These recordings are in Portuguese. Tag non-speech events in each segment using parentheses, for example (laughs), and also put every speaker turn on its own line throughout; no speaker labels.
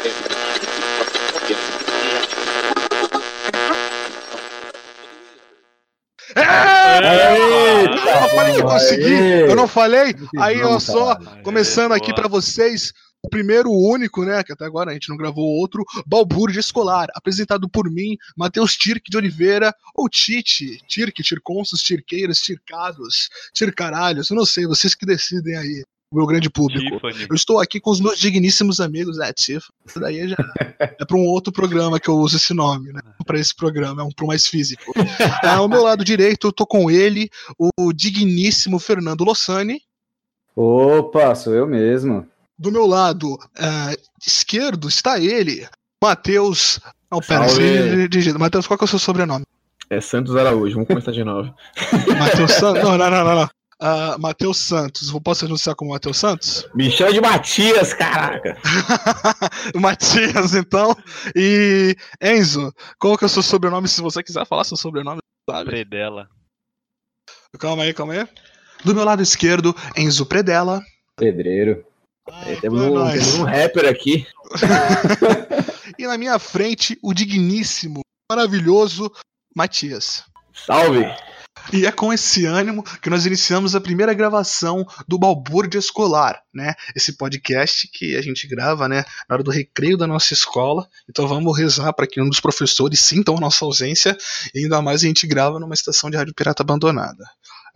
Eu não falei que consegui, eu não falei. Aí, ó, só, começando aqui pra vocês, o primeiro, o único, né, que até agora a gente não gravou outro, Balbúrdia Escolar, apresentado por mim, Matheus Tirk de Oliveira, ou Tite, Tirk, Tirconsos, Tirqueiras, Tircados, Tircaralhos, eu não sei, vocês que decidem aí o meu grande público.
Tiffany.
Eu estou aqui com os meus digníssimos amigos, né, Tiff? Isso daí já é para um outro programa que eu uso esse nome, né? Para esse programa, é um pro mais físico. Ah, (laughs) ao meu lado direito, eu tô com ele, o digníssimo Fernando Lossani.
Opa, sou eu mesmo.
Do meu lado ah, esquerdo está ele, Matheus. Não, pera. Matheus, qual que é o seu sobrenome?
É Santos Araújo, vamos começar de novo.
Matheus Santos? Não, não, não, não. Ah, Matheus Santos. Eu Posso anunciar como Matheus Santos? (laughs)
Me chama de Matias, caraca! (laughs)
Matias, então. E Enzo, qual que é o seu sobrenome? Se você quiser falar seu sobrenome, sabe?
Predela.
Calma aí, calma aí. Do meu lado esquerdo, Enzo Predella.
Pedreiro.
É, temos,
É
um, temos um rapper aqui. (laughs)
E na minha frente, o digníssimo, maravilhoso Matias.
Salve!
E é com esse ânimo que nós iniciamos a primeira gravação do Balbúrdia Escolar, né? Esse podcast que a gente grava, né, na hora do recreio da nossa escola. Então vamos rezar para que um dos professores sintam a nossa ausência e ainda mais a gente grava numa estação de rádio pirata abandonada.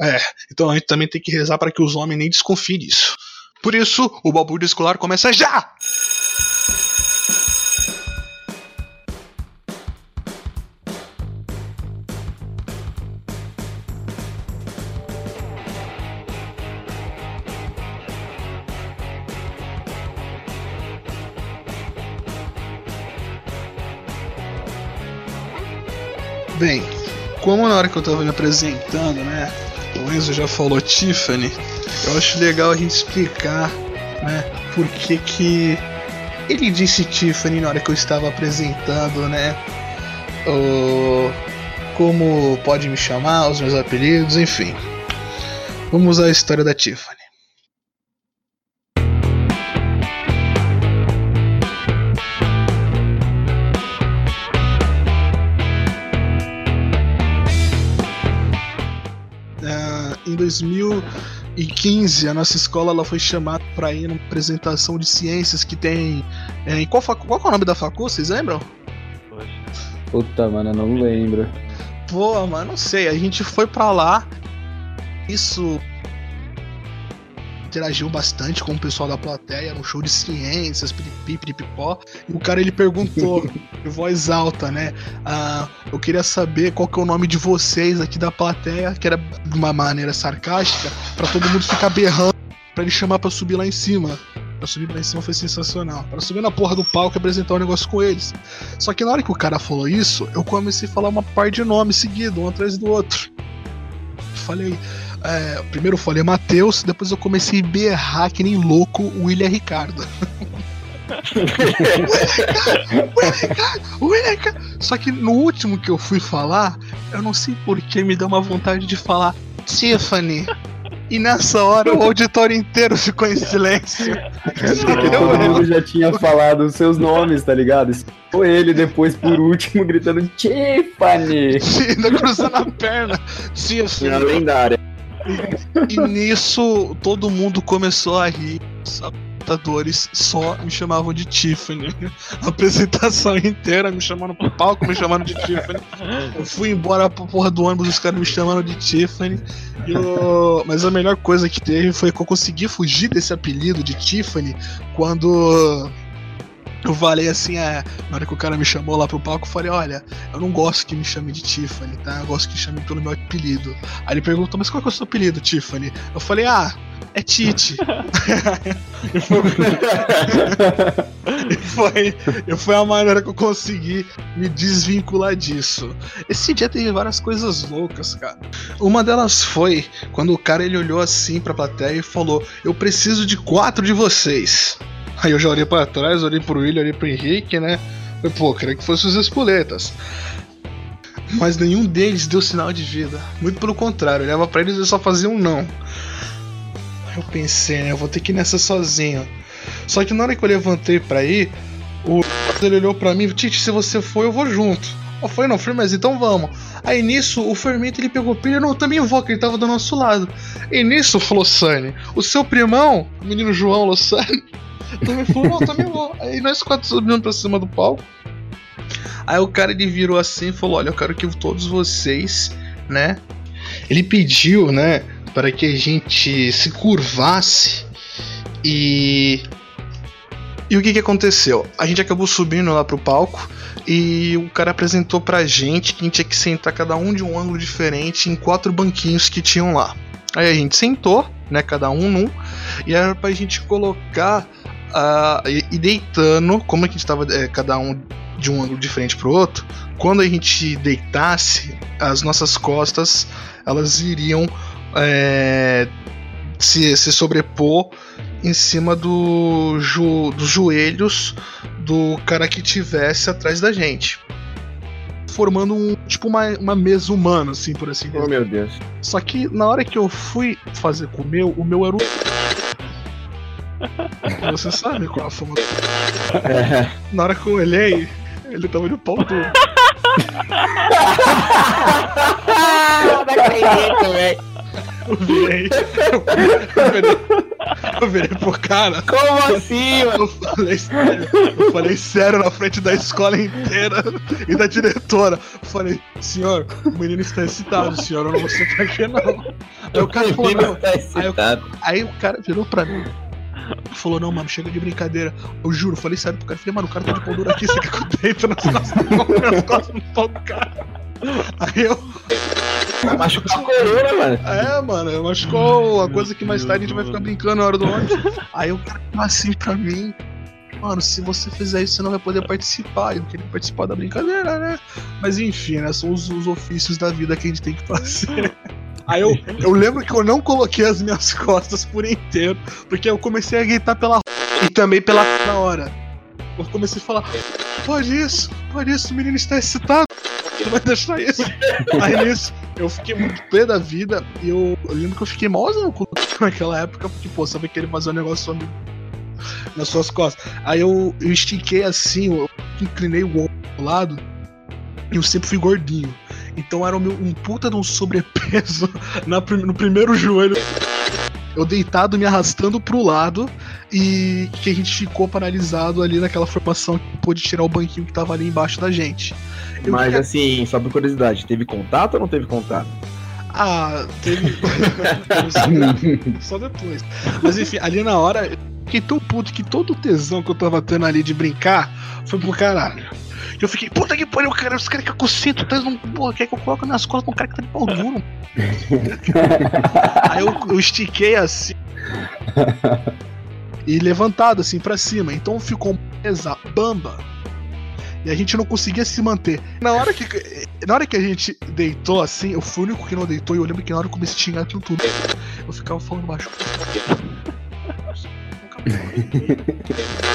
É, então a gente também tem que rezar para que os homens nem desconfiem disso. Por isso, o Balbúrdia Escolar começa já! Bem, como na hora que eu tava me apresentando, né? O Enzo já falou Tiffany, eu acho legal a gente explicar, né? Por que que ele disse Tiffany na hora que eu estava apresentando, né? O, como pode me chamar, os meus apelidos, enfim. Vamos à história da Tiffany. Em 2015, a nossa escola ela foi chamada para ir numa apresentação de ciências que tem. é, em qual, facu- qual é o nome da facu? Vocês lembram?
Puta, mano, eu não lembro.
Pô, mano, não sei. A gente foi pra lá. Isso interagiu bastante com o pessoal da plateia, um show de ciências, piripi, piripipó. E o cara ele perguntou, (laughs) em voz alta, né? Ah, eu queria saber qual que é o nome de vocês aqui da plateia, que era de uma maneira sarcástica, pra todo mundo ficar berrando, pra ele chamar pra subir lá em cima. Pra subir lá em cima foi sensacional. Pra subir na porra do palco e apresentar um negócio com eles. Só que na hora que o cara falou isso, eu comecei a falar uma par de nomes seguidos, um atrás do outro. Falei. É, primeiro eu falei Matheus, depois eu comecei a berrar que nem louco o William Ricardo. (laughs) William Ricardo, William Ricardo. Só que no último que eu fui falar, eu não sei porquê, me deu uma vontade de falar Tiffany. E nessa hora o auditório inteiro ficou em silêncio.
Porque todo mundo já tinha falado os seus nomes, tá ligado? Ou ele depois, por último, gritando Tiffany! (laughs)
Ainda cruzando a perna. Tiffany.
lendária.
E nisso todo mundo começou a rir. Os apresentadores só me chamavam de Tiffany. A apresentação inteira me chamando pro palco, me chamando de Tiffany. Eu fui embora pra porra do ônibus, os caras me chamando de Tiffany. Eu- Mas a melhor coisa que teve foi que eu consegui fugir desse apelido de Tiffany quando. Eu falei assim, é, na hora que o cara me chamou lá pro palco, eu falei, olha, eu não gosto que me chame de Tiffany, tá? Eu gosto que me chame pelo meu apelido. Aí ele perguntou, mas qual é o seu apelido, Tiffany? Eu falei, ah, é Tite. e foi, e foi, e foi a maneira que eu consegui me desvincular disso. Esse dia teve várias coisas loucas, cara. Uma delas foi quando o cara ele olhou assim pra plateia e falou: Eu preciso de quatro de vocês. Aí eu já olhei pra trás, olhei pro William, olhei pro Henrique, né? Falei, pô, queria que fossem os espoletas. Mas nenhum deles deu sinal de vida. Muito pelo contrário, eu olhava pra eles e só fazia um não. Eu pensei, né? Eu vou ter que ir nessa sozinho. Só que na hora que eu levantei pra ir, O (laughs) ele olhou pra mim, Tite, se você for, eu vou junto. Eu falei, não, mas então vamos. Aí nisso, o fermento ele pegou pilha, não, eu também vou, que ele tava do nosso lado. E nisso, falou Sani, o seu primão, o menino João Lossani, (laughs) também não, também vou. Aí nós quatro subimos pra cima do palco. Aí o cara ele virou assim e falou: Olha, eu quero que todos vocês, né? Ele pediu, né, para que a gente se curvasse e. E o que que aconteceu? A gente acabou subindo lá pro palco e o cara apresentou pra gente que a gente tinha que sentar cada um de um ângulo diferente em quatro banquinhos que tinham lá. Aí a gente sentou, né, cada um num, e era pra gente colocar e, deitando, como que a gente tava é, cada um de um ângulo diferente pro outro, quando a gente deitasse, as nossas costas elas iriam é, se, se sobrepor em cima do jo, dos joelhos do cara que tivesse atrás da gente. Formando um tipo uma, uma mesa humana, assim, por assim
dizer. Oh meu Deus.
Só que na hora que eu fui fazer com o meu, o meu era o. Você sabe qual a fama. É. Na hora que eu olhei, ele tava de pau duro.
Não acredito, velho.
Eu virei. Eu virei, eu virei pro cara.
Como assim, mano?
Eu falei sério. Eu falei sério na frente da escola inteira e da diretora. Eu falei, senhor, o menino está excitado, senhor. Eu não vou ser pra quê, não. Aí o cara falou, não. Aí, aí o cara virou pra mim. Falou, não, mano, chega de brincadeira. Eu juro, falei sério pro cara. Falei, mano, o cara tá de pau duro aqui, você quer que eu deito nas costas, nas costas no pau do cara. Aí eu.
Machucou a corona, mano.
É, mano, machucou a coisa que mais tarde a gente vai ficar brincando na hora do ônibus. Aí o cara falou assim pra mim. Mano, se você fizer isso, você não vai poder participar. Eu não queria participar da brincadeira, né? Mas enfim, né? São os, os ofícios da vida que a gente tem que fazer. Aí eu, eu lembro que eu não coloquei as minhas (laughs) costas por inteiro, porque eu comecei a gritar pela e também pela na hora. Eu comecei a falar, pode isso, pode isso, o menino está excitado, não vai deixar isso. Aí nisso, eu fiquei muito pé da vida e eu, eu, lembro que eu fiquei malzão (laughs) naquela época, porque, pô, sabe que ele fazer um negócio nas suas costas. Aí eu, eu estiquei assim, eu inclinei o ombro pro lado e eu sempre fui gordinho. Então era um, um puta de um sobrepeso (laughs) na, no primeiro joelho. Eu deitado, me arrastando pro lado e que a gente ficou paralisado ali naquela formação que pôde tirar o banquinho que tava ali embaixo da gente.
Eu Mas queria... assim, só por curiosidade, teve contato ou não teve contato?
Ah, teve. (laughs) só depois. Mas enfim, ali na hora, fiquei tão puto que todo o tesão que eu tava tendo ali de brincar foi pro caralho. Eu fiquei, puta que pariu, cara, os caras que eu sinto, tá, não, porra, quer que eu coloque nas costas um cara que tá de pau duro. (laughs) Aí eu, eu estiquei assim. e levantado assim para cima. Então ficou mesa bamba. E a gente não conseguia se manter. Na hora que, na hora que a gente deitou assim, eu fui o único que não deitou. E eu lembro que na hora que eu comecei a xingar aquilo tudo, eu ficava falando baixo. (laughs)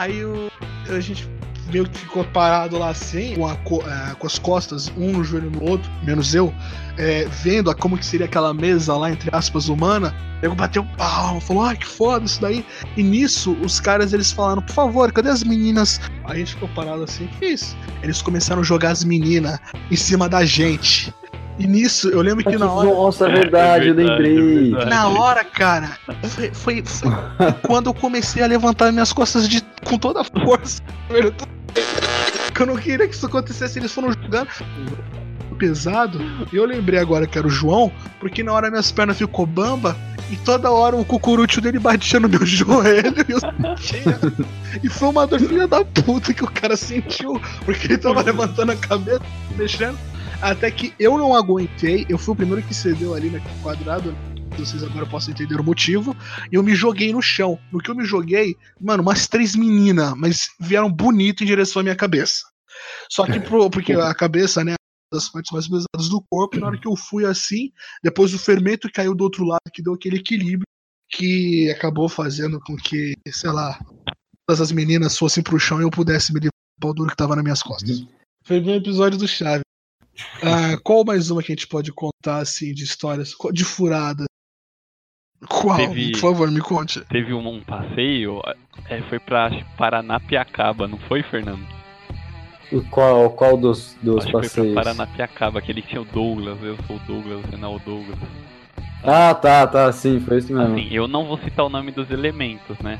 Aí o, a gente meio que ficou parado lá assim, com, a, é, com as costas, um no joelho no outro, menos eu, é, vendo a, como que seria aquela mesa lá, entre aspas, humana. Eu bateu pau, falou, ah, que foda isso daí. E nisso, os caras eles falaram, por favor, cadê as meninas? Aí a gente ficou parado assim, que isso? Eles começaram a jogar as meninas em cima da gente. E nisso, eu lembro que na hora.
Nossa, é verdade, é verdade eu lembrei. É
verdade. Na hora, cara, foi, foi, foi quando eu comecei a levantar minhas costas de, com toda a força. Eu não queria que isso acontecesse, eles foram jogando pesado. E eu lembrei agora que era o João, porque na hora minhas pernas ficou bamba e toda hora o cucurucho dele batia no meu (laughs) joelho e eu sentia. e foi uma dor filha da puta que o cara sentiu, porque ele tava levantando a cabeça, mexendo. Até que eu não aguentei, eu fui o primeiro que cedeu ali naquele quadrado. Vocês agora possam entender o motivo. E eu me joguei no chão. No que eu me joguei, mano, umas três meninas, mas vieram bonito em direção à minha cabeça. Só que pro, porque a cabeça, né, das partes mais pesadas do corpo, na hora que eu fui assim, depois o fermento caiu do outro lado, que deu aquele equilíbrio que acabou fazendo com que, sei lá, todas as meninas fossem pro chão e eu pudesse me livrar do pau duro que tava nas minhas costas. Foi um episódio do Chave. Ah, qual mais uma que a gente pode contar assim de histórias de furada? Qual?
Teve-
Por favor, me conte.
Teve um, um passeio, é, foi pra Paranapiacaba, não foi, Fernando?
O Qual, qual dos, dos
acho que foi
passeios?
pra Paranapiacaba, que ele tinha o Douglas, eu sou o Douglas, você não é o Douglas.
Ah, tá, tá, sim, foi isso mesmo.
Assim, eu não vou citar o nome dos elementos, né?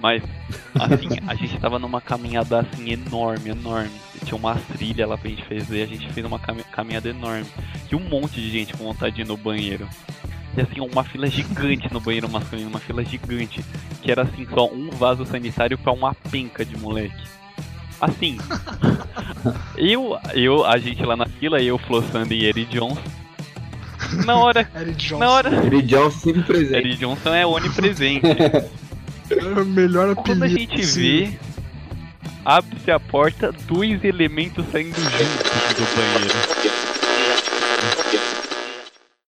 Mas, assim, (laughs) a gente tava numa caminhada assim enorme, enorme. E tinha uma trilha lá pra gente fazer, a gente fez uma cami- caminhada enorme. E um monte de gente com vontade de ir no banheiro. E assim, uma fila gigante no banheiro masculino, uma fila gigante. Que era assim, só um vaso sanitário pra uma penca de moleque. Assim, (laughs) eu, eu, a gente lá na fila, eu, Flo Sandy e Eri (laughs) Johnson. Na hora,
Eric Johnson.
na hora.
Ele Johnson sempre presente.
Eri Johnson é onipresente. (laughs)
É o melhor apelido.
Quando a gente
possível.
vê, abre-se a porta, dois elementos saindo juntos do banheiro.